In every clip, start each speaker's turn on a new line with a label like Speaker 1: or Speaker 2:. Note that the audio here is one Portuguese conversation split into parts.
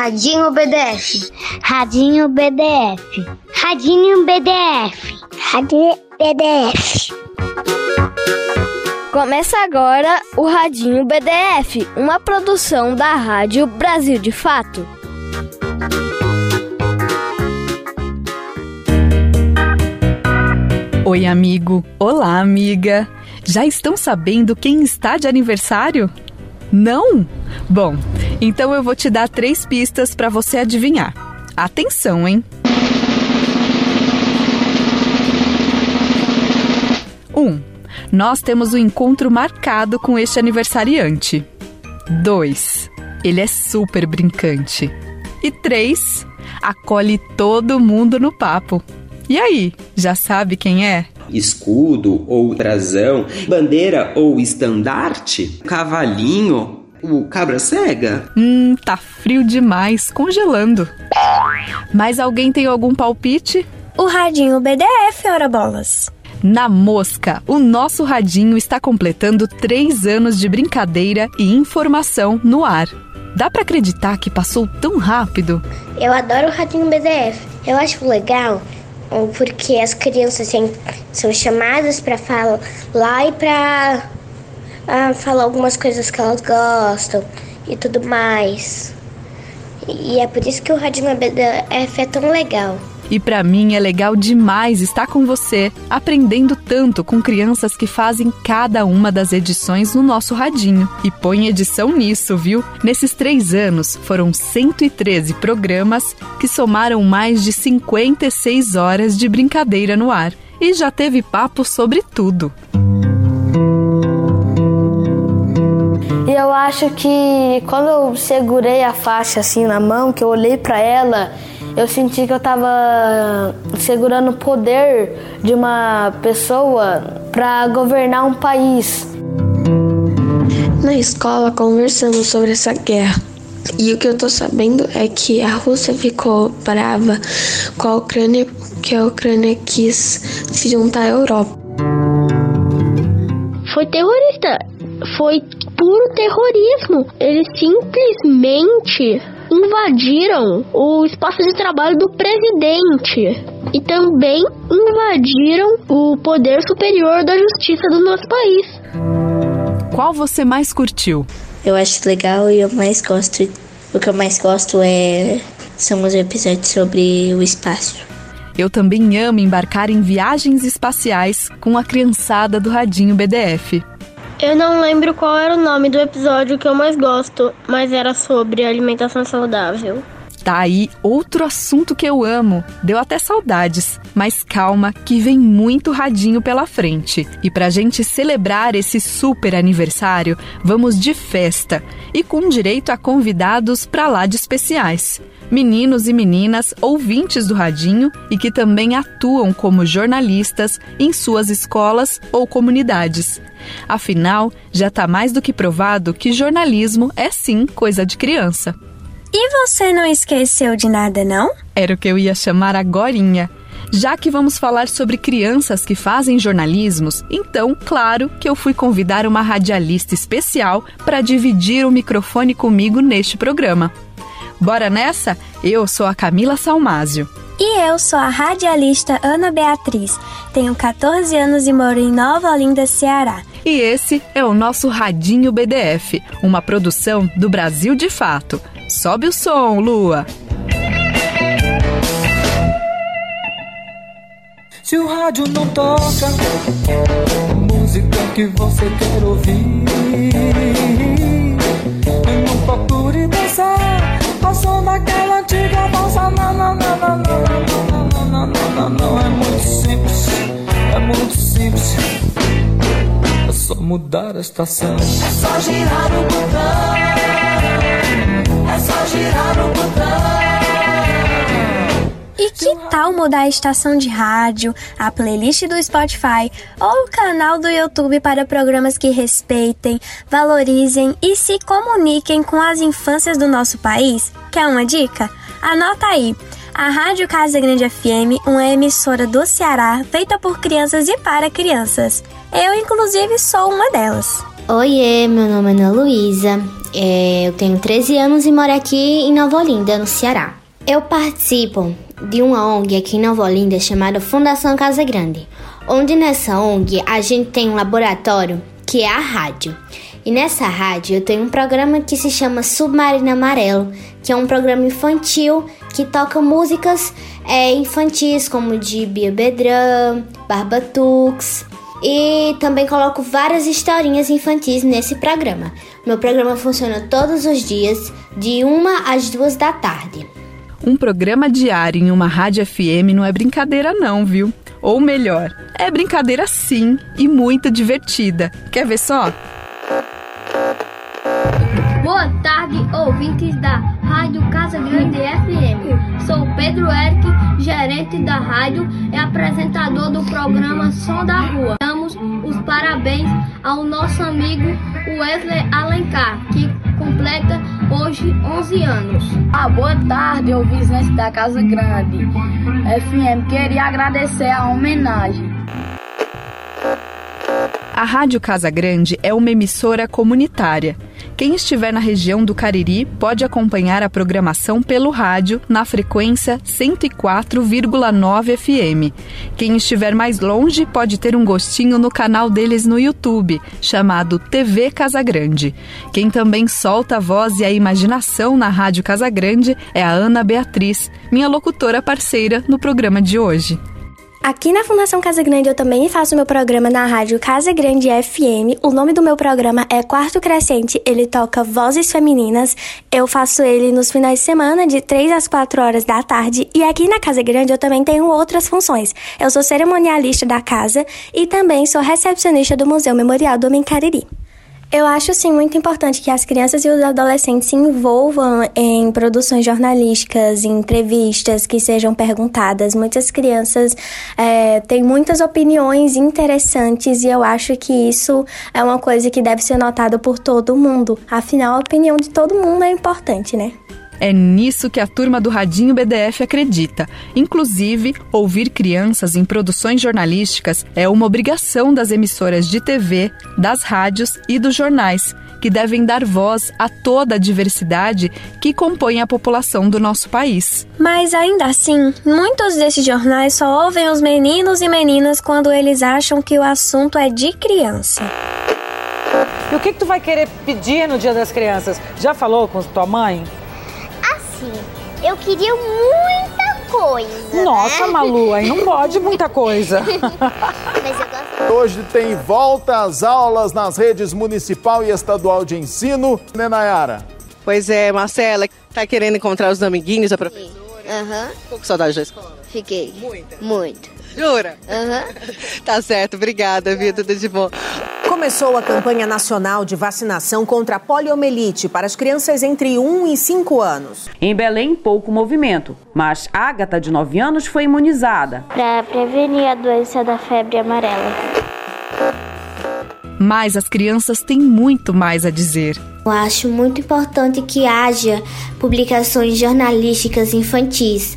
Speaker 1: Radinho BDF.
Speaker 2: Radinho BDF.
Speaker 3: Radinho BDF.
Speaker 2: Radinho BDF.
Speaker 4: Começa agora o Radinho BDF, uma produção da Rádio Brasil de Fato.
Speaker 5: Oi, amigo. Olá, amiga. Já estão sabendo quem está de aniversário? Não? Bom, então eu vou te dar três pistas para você adivinhar. Atenção, hein? 1. Um, nós temos um encontro marcado com este aniversariante. 2. Ele é super brincante. E 3. Acolhe todo mundo no papo. E aí, já sabe quem é?
Speaker 6: Escudo ou brasão, bandeira ou estandarte, cavalinho, o cabra cega?
Speaker 5: Hum, tá frio demais, congelando. Mas alguém tem algum palpite?
Speaker 7: O radinho BDF, ora bolas.
Speaker 5: Na Mosca, o nosso radinho está completando três anos de brincadeira e informação no ar. Dá para acreditar que passou tão rápido?
Speaker 1: Eu adoro o radinho BDF. Eu acho legal porque as crianças assim, são chamadas para falar e para ah, falar algumas coisas que elas gostam e tudo mais. E é por isso que o Radinho BDF é tão legal.
Speaker 5: E para mim é legal demais estar com você, aprendendo tanto com crianças que fazem cada uma das edições no nosso radinho. E põe edição nisso, viu? Nesses três anos foram 113 programas que somaram mais de 56 horas de brincadeira no ar. E já teve papo sobre tudo.
Speaker 8: E eu acho que quando eu segurei a faixa assim na mão, que eu olhei para ela eu senti que eu estava segurando o poder de uma pessoa para governar um país.
Speaker 9: Na escola conversamos sobre essa guerra. E o que eu tô sabendo é que a Rússia ficou brava com a Ucrânia, que a Ucrânia quis se juntar à Europa.
Speaker 3: Foi terrorista. Foi puro terrorismo. Eles simplesmente invadiram o espaço de trabalho do presidente e também invadiram o poder superior da justiça do nosso país.
Speaker 5: Qual você mais curtiu?
Speaker 10: Eu acho legal e eu mais gosto. O que eu mais gosto é são os episódios sobre o espaço.
Speaker 5: Eu também amo embarcar em viagens espaciais com a criançada do Radinho BDF.
Speaker 3: Eu não lembro qual era o nome do episódio que eu mais gosto, mas era sobre alimentação saudável.
Speaker 5: Tá aí outro assunto que eu amo. Deu até saudades. Mas calma, que vem muito radinho pela frente. E pra gente celebrar esse super aniversário, vamos de festa e com direito a convidados pra lá de especiais meninos e meninas ouvintes do Radinho e que também atuam como jornalistas em suas escolas ou comunidades. Afinal, já está mais do que provado que jornalismo é sim coisa de criança.
Speaker 7: E você não esqueceu de nada, não?
Speaker 5: Era o que eu ia chamar agorinha. Já que vamos falar sobre crianças que fazem jornalismos, então, claro que eu fui convidar uma radialista especial para dividir o microfone comigo neste programa. Bora nessa? Eu sou a Camila Salmásio.
Speaker 7: E eu sou a radialista Ana Beatriz. Tenho 14 anos e moro em Nova Olinda, Ceará.
Speaker 5: E esse é o nosso Radinho BDF, uma produção do Brasil de Fato. Sobe o som, Lua!
Speaker 11: Se o rádio não toca música que você quer ouvir, não procure dançar ao som daquela antiga bossa. Não, não, não, não, não, não, não, não, não, não, não, é muito simples, é muito simples. É só mudar a estação. É
Speaker 12: só girar o botão. É só girar o botão.
Speaker 7: E que tal mudar a estação de rádio, a playlist do Spotify ou o canal do YouTube para programas que respeitem, valorizem e se comuniquem com as infâncias do nosso país? Quer uma dica? Anota aí. A Rádio Casa Grande FM, uma emissora do Ceará feita por crianças e para crianças. Eu, inclusive, sou uma delas.
Speaker 13: Oiê, meu nome é Ana Luísa. É, eu tenho 13 anos e moro aqui em Nova Olinda, no Ceará. Eu participo de uma ONG aqui em Nova Olinda chamada Fundação Casa Grande, onde nessa ONG a gente tem um laboratório que é a rádio. E nessa rádio eu tenho um programa que se chama Submarino Amarelo, que é um programa infantil que toca músicas é, infantis como de Bia Bedran, Barbatux. E também coloco várias historinhas infantis nesse programa. Meu programa funciona todos os dias, de uma às duas da tarde.
Speaker 5: Um programa diário em uma rádio FM não é brincadeira, não, viu? Ou melhor, é brincadeira sim e muito divertida. Quer ver só?
Speaker 14: Boa tarde, ouvintes da Rádio Casa Grande FM. Sou Pedro Eric, gerente da rádio e apresentador do programa Som da Rua. Damos os parabéns ao nosso amigo Wesley Alencar, que completa hoje 11 anos.
Speaker 15: Ah, boa tarde, ouvintes da Casa Grande FM. Queria agradecer a homenagem.
Speaker 5: A Rádio Casa Grande é uma emissora comunitária. Quem estiver na região do Cariri pode acompanhar a programação pelo rádio na frequência 104,9 FM. Quem estiver mais longe pode ter um gostinho no canal deles no YouTube, chamado TV Casa Grande. Quem também solta a voz e a imaginação na Rádio Casa Grande é a Ana Beatriz, minha locutora parceira no programa de hoje.
Speaker 7: Aqui na Fundação Casa Grande eu também faço meu programa na rádio Casa Grande FM. O nome do meu programa é Quarto Crescente. Ele toca vozes femininas. Eu faço ele nos finais de semana, de 3 às 4 horas da tarde. E aqui na Casa Grande eu também tenho outras funções. Eu sou cerimonialista da casa e também sou recepcionista do Museu Memorial do Homem Cariri. Eu acho sim muito importante que as crianças e os adolescentes se envolvam em produções jornalísticas, em entrevistas que sejam perguntadas. Muitas crianças é, têm muitas opiniões interessantes e eu acho que isso é uma coisa que deve ser notada por todo mundo. Afinal, a opinião de todo mundo é importante, né?
Speaker 5: É nisso que a turma do Radinho BDF acredita. Inclusive, ouvir crianças em produções jornalísticas é uma obrigação das emissoras de TV, das rádios e dos jornais, que devem dar voz a toda a diversidade que compõe a população do nosso país.
Speaker 7: Mas ainda assim, muitos desses jornais só ouvem os meninos e meninas quando eles acham que o assunto é de criança.
Speaker 16: E o que, que tu vai querer pedir no Dia das Crianças? Já falou com tua mãe?
Speaker 17: Assim, eu queria muita coisa.
Speaker 16: Nossa,
Speaker 17: né?
Speaker 16: Malu, aí não pode muita coisa.
Speaker 17: Mas eu gosto.
Speaker 18: Hoje tem volta às aulas nas redes municipal e estadual de ensino, né, Nayara?
Speaker 19: Pois é, Marcela, tá querendo encontrar os amiguinhos, a professora?
Speaker 17: Aham.
Speaker 19: Ficou com saudade da escola?
Speaker 17: Fiquei. Muita? Muito.
Speaker 19: Jura?
Speaker 17: Aham.
Speaker 19: Tá certo, obrigada, viu? Tudo de bom.
Speaker 20: Começou a campanha nacional de vacinação contra a poliomielite para as crianças entre 1 e 5 anos.
Speaker 21: Em Belém, pouco movimento, mas Ágata, de 9 anos, foi imunizada.
Speaker 22: Para prevenir a doença da febre amarela.
Speaker 5: Mas as crianças têm muito mais a dizer.
Speaker 13: Eu acho muito importante que haja publicações jornalísticas infantis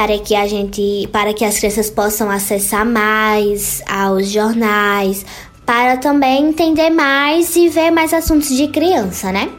Speaker 13: para que a gente, para que as crianças possam acessar mais aos jornais, para também entender mais e ver mais assuntos de criança, né?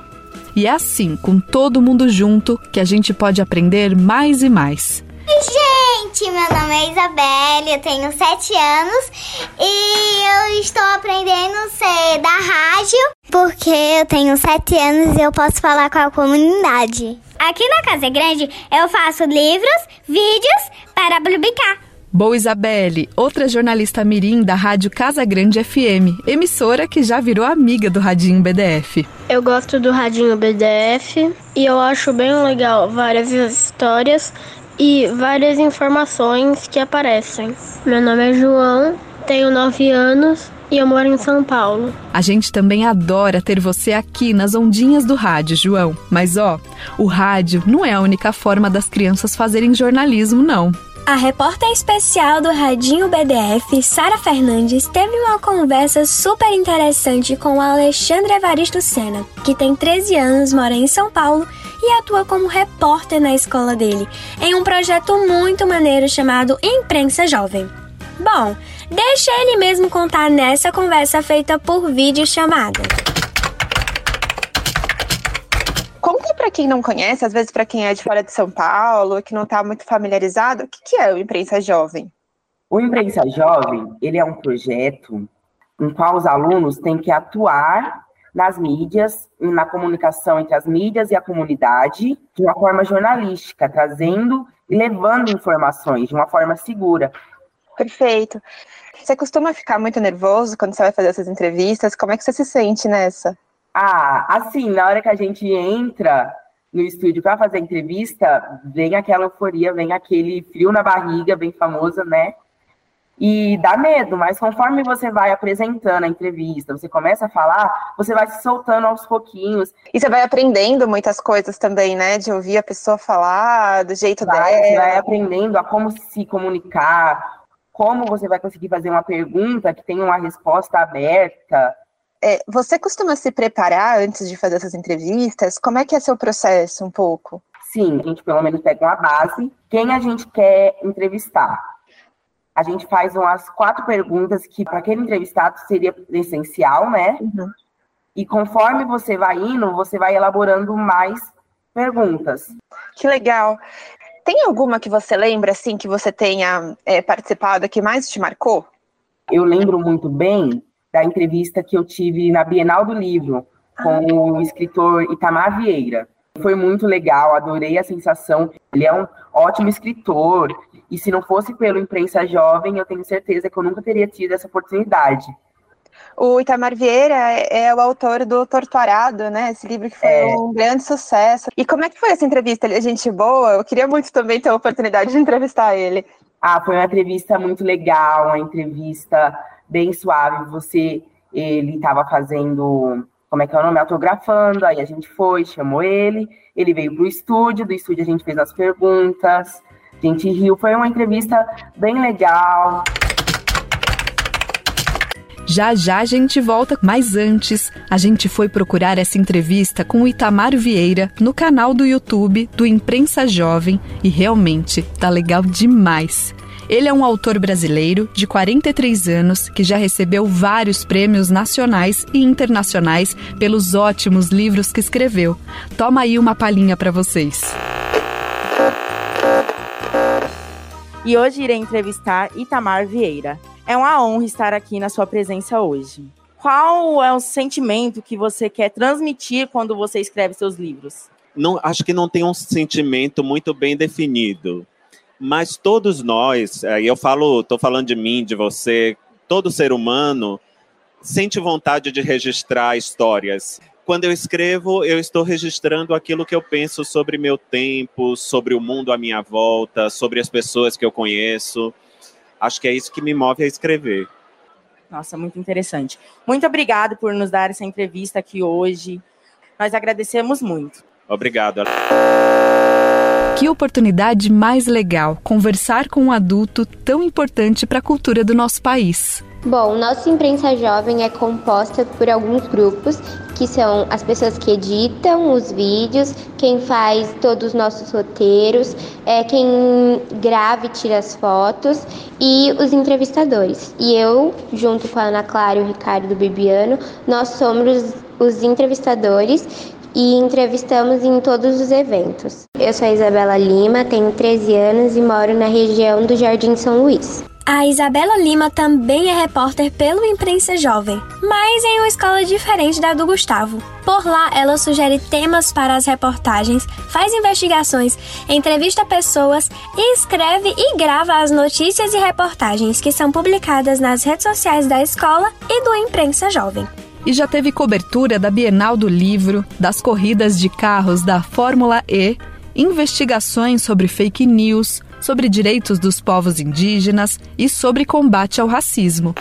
Speaker 5: E é assim, com todo mundo junto, que a gente pode aprender mais e mais.
Speaker 17: Gente, meu nome é Isabelle, eu tenho 7 anos e eu estou aprendendo a ser da rádio porque eu tenho 7 anos e eu posso falar com a comunidade. Aqui na Casa Grande eu faço livros, vídeos para publicar.
Speaker 5: Boa Isabelle, outra jornalista mirim da Rádio Casa Grande FM, emissora que já virou amiga do Radinho BDF.
Speaker 23: Eu gosto do Radinho BDF e eu acho bem legal várias histórias e várias informações que aparecem. Meu nome é João, tenho 9 anos e eu moro em São Paulo.
Speaker 5: A gente também adora ter você aqui nas ondinhas do rádio, João. Mas ó, o rádio não é a única forma das crianças fazerem jornalismo, não.
Speaker 7: A repórter especial do Radinho BDF, Sara Fernandes, teve uma conversa super interessante com o Alexandre Evaristo Sena, que tem 13 anos, mora em São Paulo e atua como repórter na escola dele, em um projeto muito maneiro chamado Imprensa Jovem. Bom, deixa ele mesmo contar nessa conversa feita por vídeo chamada.
Speaker 24: para quem não conhece, às vezes para quem é de fora de São Paulo, que não está muito familiarizado, o que, que é o Imprensa Jovem?
Speaker 25: O Imprensa Jovem, ele é um projeto em qual os alunos têm que atuar nas mídias, na comunicação entre as mídias e a comunidade, de uma forma jornalística, trazendo e levando informações de uma forma segura.
Speaker 24: Perfeito. Você costuma ficar muito nervoso quando você vai fazer essas entrevistas? Como é que você se sente nessa?
Speaker 25: Ah, assim, na hora que a gente entra no estúdio para fazer a entrevista, vem aquela euforia, vem aquele frio na barriga, bem famoso, né? E dá medo, mas conforme você vai apresentando a entrevista, você começa a falar, você vai se soltando aos pouquinhos.
Speaker 24: E você vai aprendendo muitas coisas também, né? De ouvir a pessoa falar do jeito
Speaker 25: vai,
Speaker 24: dela.
Speaker 25: Você vai aprendendo a como se comunicar, como você vai conseguir fazer uma pergunta que tenha uma resposta aberta.
Speaker 24: É, você costuma se preparar antes de fazer essas entrevistas? Como é que é seu processo um pouco?
Speaker 25: Sim, a gente pelo menos pega uma base, quem a gente quer entrevistar a gente faz umas quatro perguntas que para aquele entrevistado seria essencial, né? Uhum. E conforme você vai indo, você vai elaborando mais perguntas.
Speaker 24: Que legal. Tem alguma que você lembra, assim, que você tenha é, participado que mais te marcou?
Speaker 25: Eu lembro muito bem da entrevista que eu tive na Bienal do Livro com ah. o escritor Itamar Vieira. Foi muito legal, adorei a sensação. Ele é um ótimo escritor, e se não fosse pelo Imprensa Jovem, eu tenho certeza que eu nunca teria tido essa oportunidade.
Speaker 24: O Itamar Vieira é, é o autor do Torturado, né? Esse livro que foi é. um grande sucesso. E como é que foi essa entrevista? Ele é gente boa? Eu queria muito também ter a oportunidade de entrevistar ele.
Speaker 25: Ah, foi uma entrevista muito legal, uma entrevista bem suave. Você, ele estava fazendo como é que é o nome? Autografando, aí a gente foi, chamou ele, ele veio pro estúdio, do estúdio a gente fez as perguntas, a gente riu, foi uma entrevista bem legal.
Speaker 5: Já já a gente volta, mas antes a gente foi procurar essa entrevista com o Itamar Vieira no canal do YouTube do Imprensa Jovem e realmente tá legal demais. Ele é um autor brasileiro de 43 anos que já recebeu vários prêmios nacionais e internacionais pelos ótimos livros que escreveu. Toma aí uma palhinha para vocês.
Speaker 26: E hoje irei entrevistar Itamar Vieira. É uma honra estar aqui na sua presença hoje. Qual é o sentimento que você quer transmitir quando você escreve seus livros?
Speaker 27: Não, acho que não tem um sentimento muito bem definido. Mas todos nós, e eu falo, estou falando de mim, de você, todo ser humano sente vontade de registrar histórias. Quando eu escrevo, eu estou registrando aquilo que eu penso sobre meu tempo, sobre o mundo à minha volta, sobre as pessoas que eu conheço. Acho que é isso que me move a escrever.
Speaker 26: Nossa, muito interessante. Muito obrigado por nos dar essa entrevista aqui hoje. Nós agradecemos muito.
Speaker 27: Obrigado.
Speaker 5: Que oportunidade mais legal conversar com um adulto tão importante para a cultura do nosso país.
Speaker 13: Bom, nossa imprensa jovem é composta por alguns grupos, que são as pessoas que editam os vídeos, quem faz todos os nossos roteiros, é quem grava e tira as fotos e os entrevistadores. E eu, junto com a Ana Clara e o Ricardo Bibiano, nós somos os entrevistadores e entrevistamos em todos os eventos. Eu sou a Isabela Lima, tenho 13 anos e moro na região do Jardim São Luís.
Speaker 7: A Isabela Lima também é repórter pelo Imprensa Jovem, mas em uma escola diferente da do Gustavo. Por lá, ela sugere temas para as reportagens, faz investigações, entrevista pessoas escreve e grava as notícias e reportagens que são publicadas nas redes sociais da escola e do Imprensa Jovem
Speaker 5: e já teve cobertura da Bienal do Livro, das corridas de carros da Fórmula E, investigações sobre fake news, sobre direitos dos povos indígenas e sobre combate ao racismo.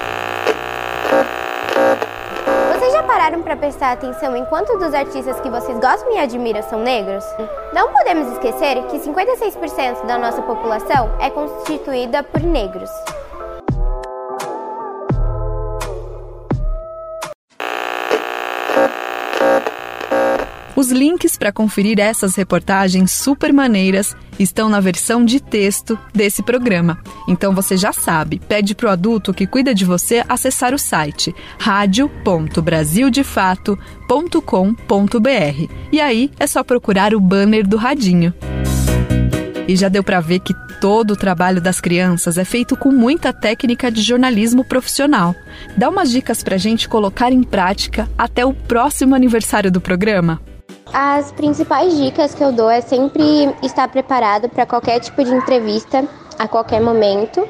Speaker 13: Vocês já pararam para prestar atenção em quantos dos artistas que vocês gostam e admiram são negros? Não podemos esquecer que 56% da nossa população é constituída por negros.
Speaker 5: Os links para conferir essas reportagens super maneiras estão na versão de texto desse programa. Então você já sabe, pede pro adulto que cuida de você acessar o site radio.brasildefato.com.br. E aí é só procurar o banner do radinho. E já deu para ver que todo o trabalho das crianças é feito com muita técnica de jornalismo profissional. Dá umas dicas pra gente colocar em prática até o próximo aniversário do programa?
Speaker 23: As principais dicas que eu dou é sempre estar preparado para qualquer tipo de entrevista, a qualquer momento.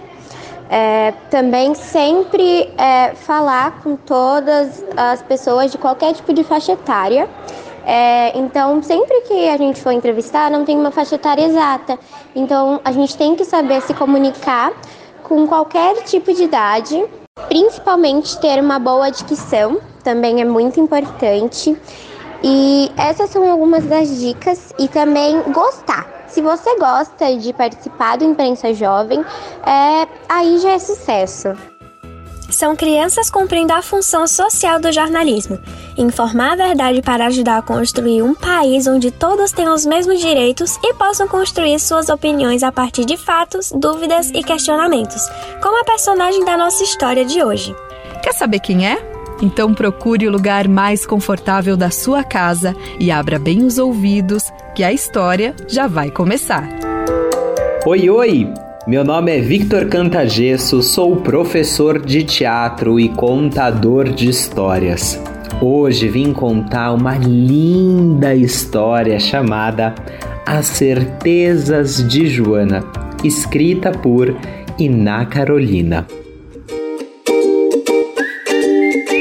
Speaker 23: É, também sempre é, falar com todas as pessoas de qualquer tipo de faixa etária. É, então, sempre que a gente for entrevistar, não tem uma faixa etária exata. Então, a gente tem que saber se comunicar com qualquer tipo de idade, principalmente ter uma boa dicção, também é muito importante. E essas são algumas das dicas e também gostar. Se você gosta de participar do Imprensa Jovem, é, aí já é sucesso.
Speaker 7: São crianças cumprindo a função social do jornalismo, informar a verdade para ajudar a construir um país onde todos tenham os mesmos direitos e possam construir suas opiniões a partir de fatos, dúvidas e questionamentos, como a personagem da nossa história de hoje.
Speaker 5: Quer saber quem é? Então procure o lugar mais confortável da sua casa e abra bem os ouvidos, que a história já vai começar.
Speaker 28: Oi, oi! Meu nome é Victor Cantagesso, sou professor de teatro e contador de histórias. Hoje vim contar uma linda história chamada As Certezas de Joana, escrita por Iná Carolina.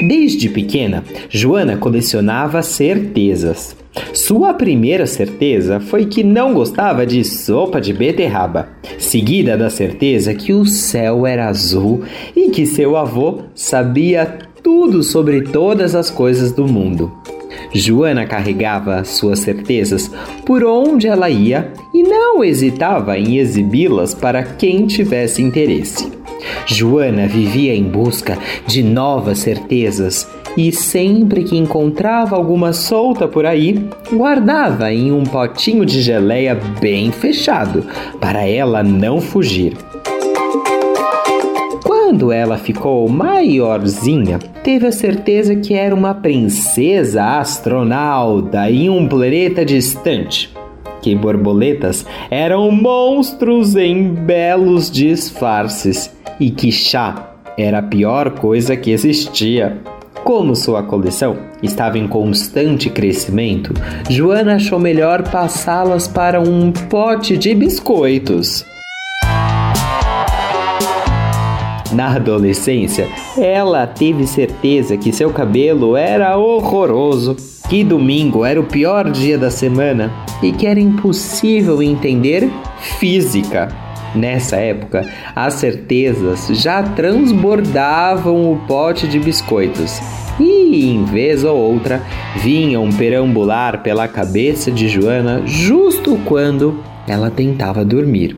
Speaker 28: Desde pequena, Joana colecionava certezas. Sua primeira certeza foi que não gostava de sopa de beterraba, seguida da certeza que o céu era azul e que seu avô sabia tudo sobre todas as coisas do mundo. Joana carregava suas certezas por onde ela ia e não hesitava em exibi-las para quem tivesse interesse. Joana vivia em busca de novas certezas e sempre que encontrava alguma solta por aí, guardava em um potinho de geleia bem fechado para ela não fugir. Quando ela ficou maiorzinha, teve a certeza que era uma princesa astronauta em um planeta distante. Que borboletas eram monstros em belos disfarces e que chá era a pior coisa que existia. Como sua coleção estava em constante crescimento, Joana achou melhor passá-las para um pote de biscoitos. Na adolescência, ela teve certeza que seu cabelo era horroroso, que domingo era o pior dia da semana e que era impossível entender física. Nessa época, as certezas já transbordavam o pote de biscoitos e, em vez ou outra, vinham perambular pela cabeça de Joana justo quando ela tentava dormir.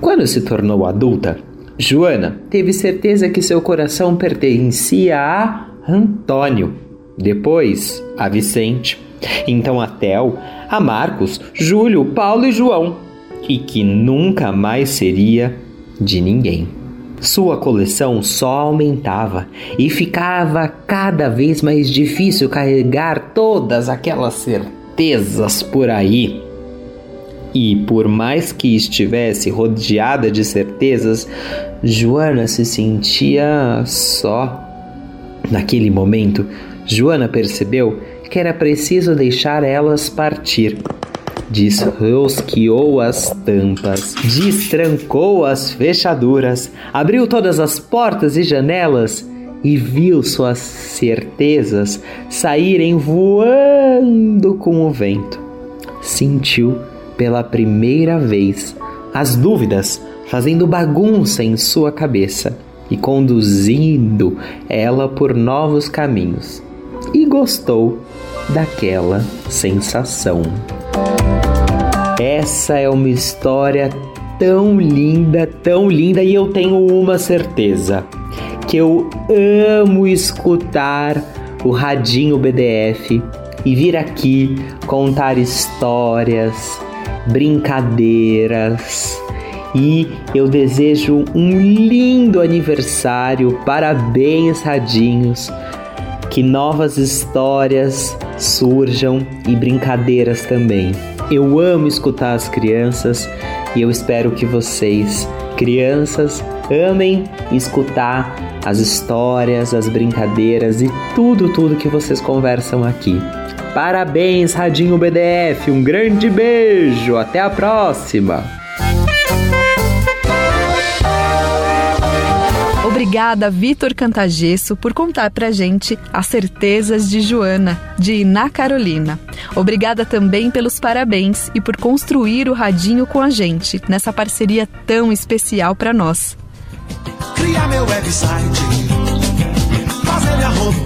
Speaker 28: Quando se tornou adulta, Joana teve certeza que seu coração pertencia a Antônio, depois a Vicente, então a Theo, a Marcos, Júlio, Paulo e João, e que nunca mais seria de ninguém. Sua coleção só aumentava e ficava cada vez mais difícil carregar todas aquelas certezas por aí. E por mais que estivesse rodeada de certezas, Joana se sentia só. Naquele momento, Joana percebeu que era preciso deixar elas partir. Desrosqueou as tampas, destrancou as fechaduras, abriu todas as portas e janelas e viu suas certezas saírem voando com o vento. Sentiu pela primeira vez as dúvidas fazendo bagunça em sua cabeça e conduzindo ela por novos caminhos. E gostou daquela sensação. Essa é uma história tão linda, tão linda, e eu tenho uma certeza: que eu amo escutar o Radinho BDF e vir aqui contar histórias, brincadeiras. E eu desejo um lindo aniversário, parabéns, Radinhos. Que novas histórias surjam e brincadeiras também. Eu amo escutar as crianças e eu espero que vocês, crianças, amem escutar as histórias, as brincadeiras e tudo, tudo que vocês conversam aqui. Parabéns, Radinho BDF, um grande beijo, até a próxima!
Speaker 5: Obrigada, Vitor Cantagesso, por contar pra gente as certezas de Joana, de Iná Carolina. Obrigada também pelos parabéns e por construir o radinho com a gente, nessa parceria tão especial para nós.
Speaker 29: Cria meu website, fazer minha homepage.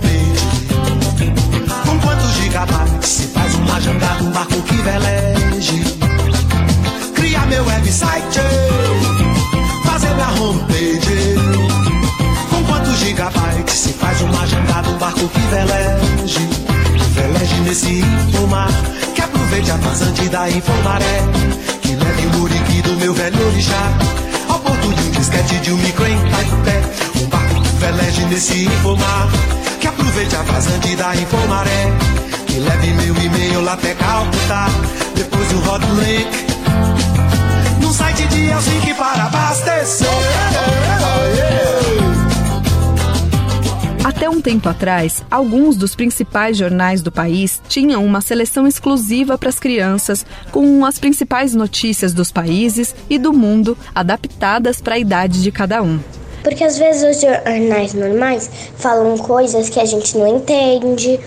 Speaker 29: Veleje nesse infomar, que aproveite a vazante da infomaré. Que leve meu e-mail lá até Calcutá, depois o hot link. No site de Helsinki para abastecer.
Speaker 5: Até um tempo atrás, alguns dos principais jornais do país tinham uma seleção exclusiva para as crianças, com as principais notícias dos países e do mundo adaptadas para a idade de cada um.
Speaker 23: Porque às vezes os jornais normais falam coisas que a gente não entende,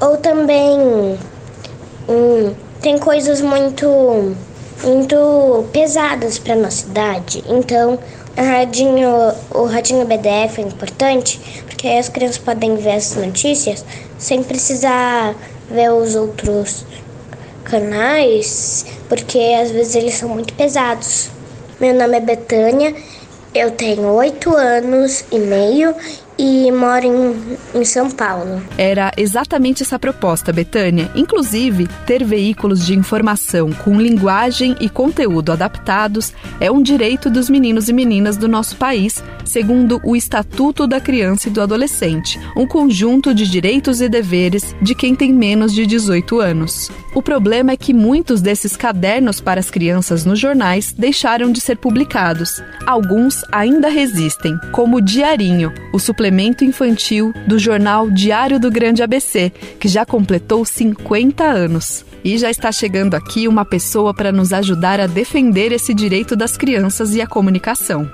Speaker 23: ou também hum, tem coisas muito, muito pesadas para nossa idade. Então, a radinho, o radinho BDF é importante porque aí as crianças podem ver as notícias sem precisar ver os outros canais, porque às vezes eles são muito pesados. Meu nome é Betânia, eu tenho oito anos e meio e moro em, em São Paulo.
Speaker 5: Era exatamente essa proposta, Betânia. Inclusive, ter veículos de informação com linguagem e conteúdo adaptados é um direito dos meninos e meninas do nosso país, segundo o Estatuto da Criança e do Adolescente, um conjunto de direitos e deveres de quem tem menos de 18 anos. O problema é que muitos desses cadernos para as crianças nos jornais deixaram de ser publicados. Alguns ainda resistem, como o Diarinho, o suplemento infantil do jornal Diário do Grande ABC, que já completou 50 anos. E já está chegando aqui uma pessoa para nos ajudar a defender esse direito das crianças e a comunicação.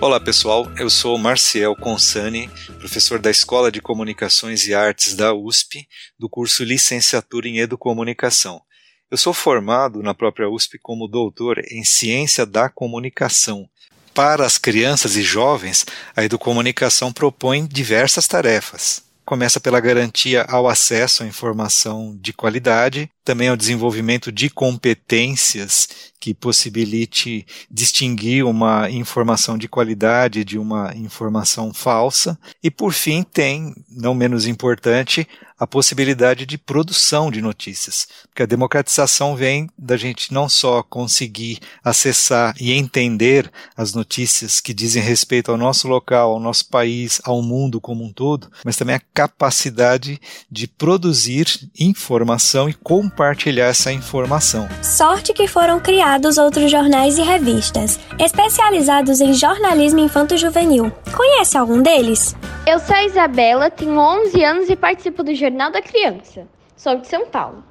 Speaker 30: Olá pessoal, eu sou Marciel Consani, professor da Escola de Comunicações e Artes da USP, do curso Licenciatura em Educomunicação. Eu sou formado na própria USP como doutor em Ciência da Comunicação. Para as crianças e jovens, a educomunicação propõe diversas tarefas. Começa pela garantia ao acesso à informação de qualidade, também ao desenvolvimento de competências que possibilite distinguir uma informação de qualidade de uma informação falsa. E, por fim, tem, não menos importante, a possibilidade de produção de notícias. Porque a democratização vem da gente não só conseguir acessar e entender as notícias que dizem respeito ao nosso local, ao nosso país, ao mundo como um todo, mas também a capacidade de produzir informação e compartilhar essa informação.
Speaker 7: Sorte que foram criados outros jornais e revistas, especializados em jornalismo infanto-juvenil. Conhece algum deles?
Speaker 22: Eu sou a Isabela, tenho 11 anos e participo do Jornal da Criança. Sou de São Paulo.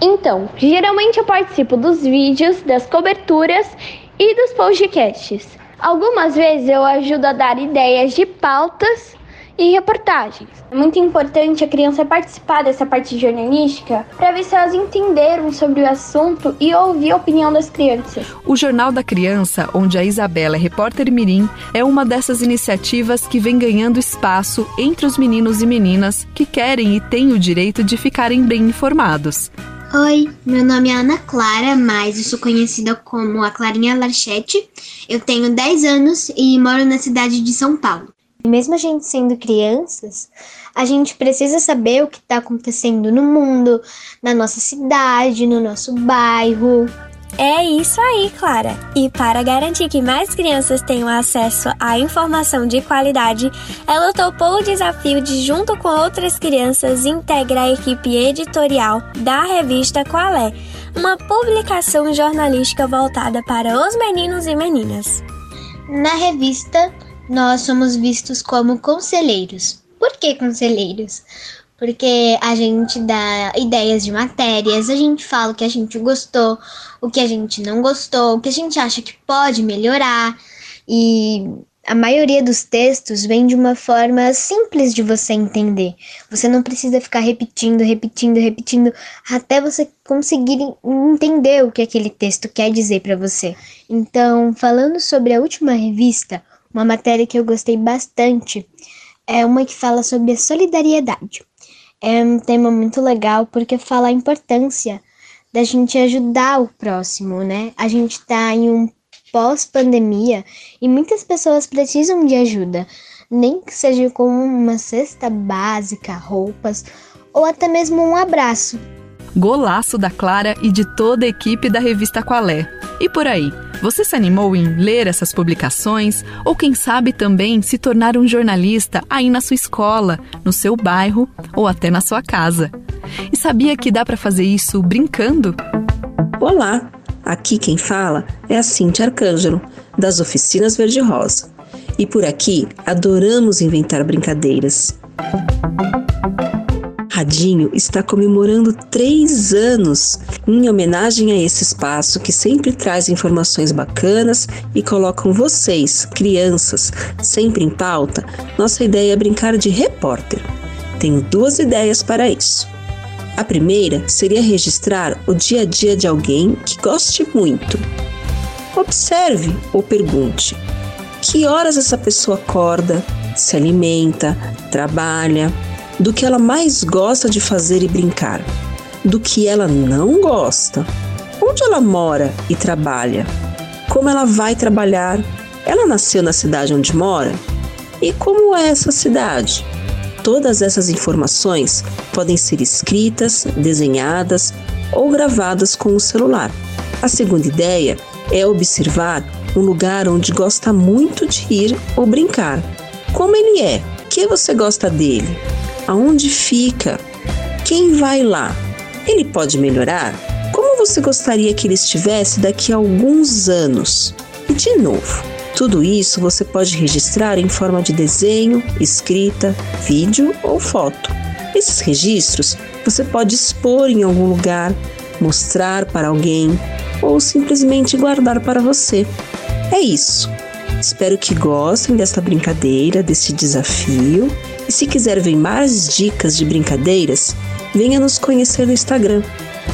Speaker 22: Então, geralmente eu participo dos vídeos, das coberturas e dos podcasts. Algumas vezes eu ajudo a dar ideias de pautas e reportagens. É muito importante a criança participar dessa parte jornalística para ver se elas entenderam sobre o assunto e ouvir a opinião das crianças.
Speaker 5: O Jornal da Criança, onde a Isabela é repórter mirim, é uma dessas iniciativas que vem ganhando espaço entre os meninos e meninas que querem e têm o direito de ficarem bem informados.
Speaker 31: Oi, meu nome é Ana Clara, mas eu sou conhecida como a Clarinha Larchete. Eu tenho 10 anos e moro na cidade de São Paulo.
Speaker 23: Mesmo a gente sendo crianças, A gente precisa saber o que está acontecendo no mundo, na nossa cidade, no nosso bairro.
Speaker 7: É isso aí, Clara. E para garantir que mais crianças tenham acesso à informação de qualidade, ela topou o desafio de, junto com outras crianças, integrar a equipe editorial da revista Qualé, uma publicação jornalística voltada para os meninos e meninas.
Speaker 31: Na revista, nós somos vistos como conselheiros. Por que conselheiros? Porque a gente dá ideias de matérias, a gente fala o que a gente gostou, o que a gente não gostou, o que a gente acha que pode melhorar. E a maioria dos textos vem de uma forma simples de você entender. Você não precisa ficar repetindo, repetindo, repetindo até você conseguir entender o que aquele texto quer dizer para você. Então, falando sobre a última revista, uma matéria que eu gostei bastante é uma que fala sobre a solidariedade. É um tema muito legal porque fala a importância da gente ajudar o próximo, né? A gente tá em um pós-pandemia e muitas pessoas precisam de ajuda, nem que seja com uma cesta básica, roupas ou até mesmo um abraço.
Speaker 5: Golaço da Clara e de toda a equipe da revista Qualé. E por aí, você se animou em ler essas publicações ou quem sabe também se tornar um jornalista aí na sua escola, no seu bairro ou até na sua casa? E sabia que dá para fazer isso brincando?
Speaker 32: Olá, aqui quem fala é a Cintia Arcângelo, das Oficinas Verde Rosa. E por aqui adoramos inventar brincadeiras. Radinho está comemorando três anos em homenagem a esse espaço que sempre traz informações bacanas e colocam vocês, crianças, sempre em pauta. Nossa ideia é brincar de repórter. Tenho duas ideias para isso. A primeira seria registrar o dia a dia de alguém que goste muito. Observe ou pergunte: que horas essa pessoa acorda, se alimenta, trabalha, do que ela mais gosta de fazer e brincar, do que ela não gosta, onde ela mora e trabalha, como ela vai trabalhar, ela nasceu na cidade onde mora e como é essa cidade. Todas essas informações podem ser escritas, desenhadas ou gravadas com o celular. A segunda ideia é observar um lugar onde gosta muito de ir ou brincar. Como ele é? O que você gosta dele? Aonde fica? Quem vai lá? Ele pode melhorar? Como você gostaria que ele estivesse daqui a alguns anos? E de novo, tudo isso você pode registrar em forma de desenho, escrita, vídeo ou foto. Esses registros você pode expor em algum lugar, mostrar para alguém ou simplesmente guardar para você. É isso. Espero que gostem desta brincadeira, desse desafio e se quiser ver mais dicas de brincadeiras, venha nos conhecer no Instagram,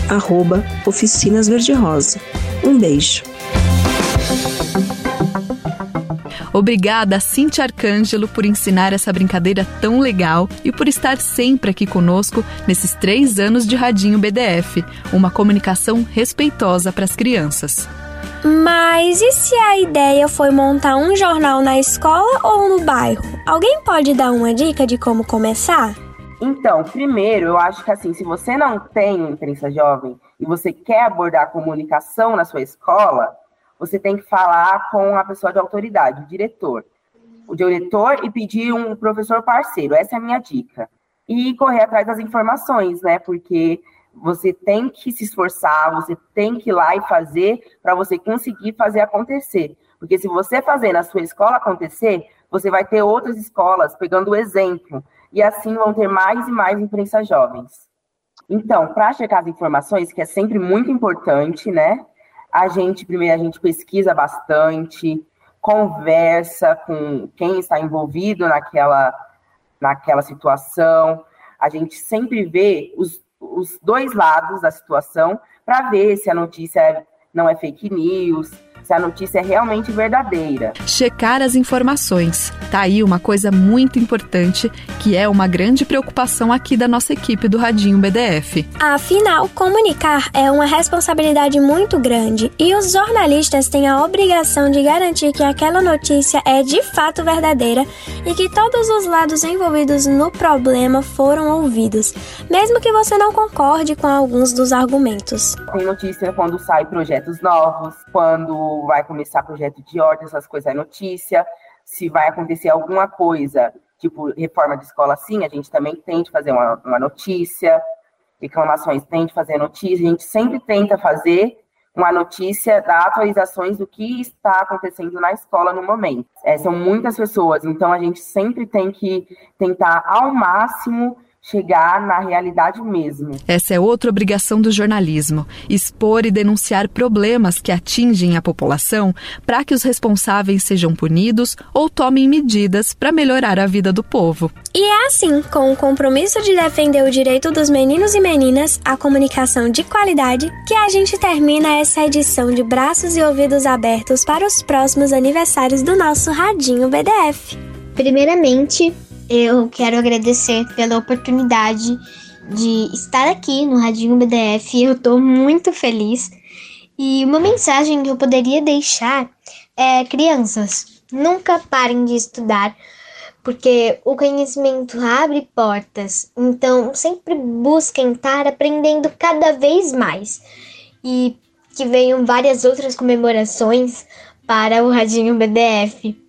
Speaker 32: arroba Oficinas Verde Rosa. Um beijo.
Speaker 5: Obrigada, Cintia Arcângelo, por ensinar essa brincadeira tão legal e por estar sempre aqui conosco nesses três anos de Radinho BDF, uma comunicação respeitosa para as crianças.
Speaker 7: Mas e se a ideia foi montar um jornal na escola ou no bairro? Alguém pode dar uma dica de como começar?
Speaker 25: Então, primeiro, eu acho que assim, se você não tem imprensa jovem e você quer abordar a comunicação na sua escola, você tem que falar com a pessoa de autoridade, o diretor. O diretor e pedir um professor parceiro. Essa é a minha dica. E correr atrás das informações, né? Porque você tem que se esforçar, você tem que ir lá e fazer para você conseguir fazer acontecer. Porque se você fazer na sua escola acontecer, você vai ter outras escolas pegando o exemplo. E assim vão ter mais e mais imprensa jovens. Então, para checar as informações, que é sempre muito importante, né? A gente, primeiro, a gente pesquisa bastante, conversa com quem está envolvido naquela, naquela situação. A gente sempre vê os os dois lados da situação para ver se a notícia não é fake news, se a notícia é realmente verdadeira.
Speaker 5: Checar as informações. Tá aí uma coisa muito importante que é uma grande preocupação aqui da nossa equipe do Radinho BDF.
Speaker 7: Afinal, comunicar é uma responsabilidade muito grande e os jornalistas têm a obrigação de garantir que aquela notícia é de fato verdadeira e que todos os lados envolvidos no problema foram ouvidos, mesmo que você não concorde com alguns dos argumentos.
Speaker 25: Tem notícia quando sai projetos novos, quando vai começar projeto de ordem, essas coisas é notícia. Se vai acontecer alguma coisa, tipo reforma de escola assim, a gente também de fazer uma, uma notícia. Reclamações de fazer notícia. A gente sempre tenta fazer uma notícia da atualizações do que está acontecendo na escola no momento. É, são muitas pessoas, então a gente sempre tem que tentar ao máximo chegar na realidade mesmo.
Speaker 5: Essa é outra obrigação do jornalismo: expor e denunciar problemas que atingem a população para que os responsáveis sejam punidos ou tomem medidas para melhorar a vida do povo.
Speaker 7: E é assim, com o compromisso de defender o direito dos meninos e meninas à comunicação de qualidade, que a gente termina essa edição de braços e ouvidos abertos para os próximos aniversários do nosso Radinho BDF.
Speaker 31: Primeiramente, eu quero agradecer pela oportunidade de estar aqui no Radinho BDF. Eu estou muito feliz. E uma mensagem que eu poderia deixar é: crianças, nunca parem de estudar, porque o conhecimento abre portas. Então, sempre busquem estar aprendendo cada vez mais. E que venham várias outras comemorações para o Radinho BDF.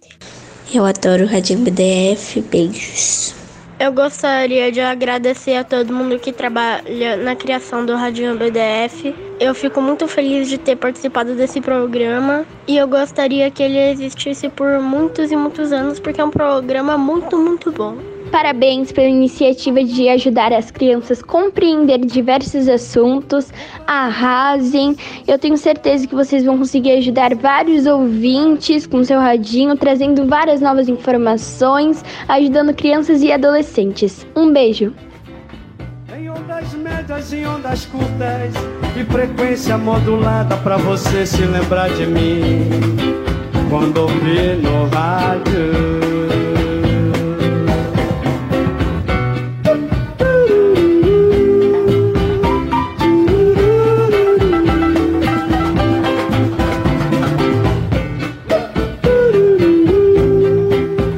Speaker 33: Eu adoro o Radinho BDF. Beijos.
Speaker 23: Eu gostaria de agradecer a todo mundo que trabalha na criação do Radinho BDF. Eu fico muito feliz de ter participado desse programa e eu gostaria que ele existisse por muitos e muitos anos porque é um programa muito, muito bom.
Speaker 22: Parabéns pela iniciativa de ajudar as crianças a compreender diversos assuntos. Arrasem! Eu tenho certeza que vocês vão conseguir ajudar vários ouvintes com seu radinho, trazendo várias novas informações, ajudando crianças e adolescentes. Um beijo!
Speaker 29: Em ondas médias e ondas curtas e frequência modulada para você se lembrar de mim quando ouvir no rádio.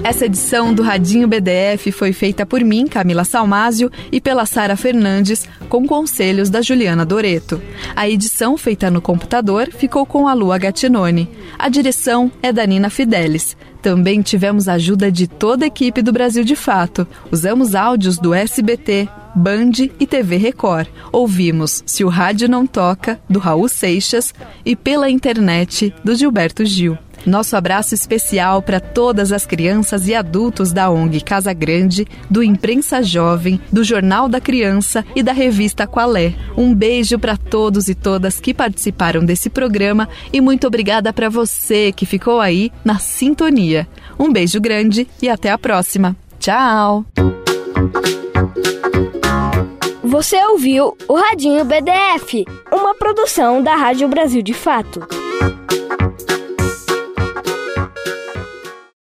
Speaker 5: Essa edição do Radinho BDF foi feita por mim, Camila Salmásio, e pela Sara Fernandes, com conselhos da Juliana Doreto. A edição feita no computador ficou com a Lua Gattinone. A direção é da Nina Fidelis. Também tivemos a ajuda de toda a equipe do Brasil de Fato. Usamos áudios do SBT, Band e TV Record. Ouvimos Se o Rádio Não Toca, do Raul Seixas, e pela internet, do Gilberto Gil. Nosso abraço especial para todas as crianças e adultos da ONG Casa Grande, do Imprensa Jovem, do Jornal da Criança e da revista Qualé. Um beijo para todos e todas que participaram desse programa e muito obrigada para você que ficou aí na sintonia. Um beijo grande e até a próxima. Tchau!
Speaker 22: Você ouviu o Radinho BDF, uma produção da Rádio Brasil de Fato.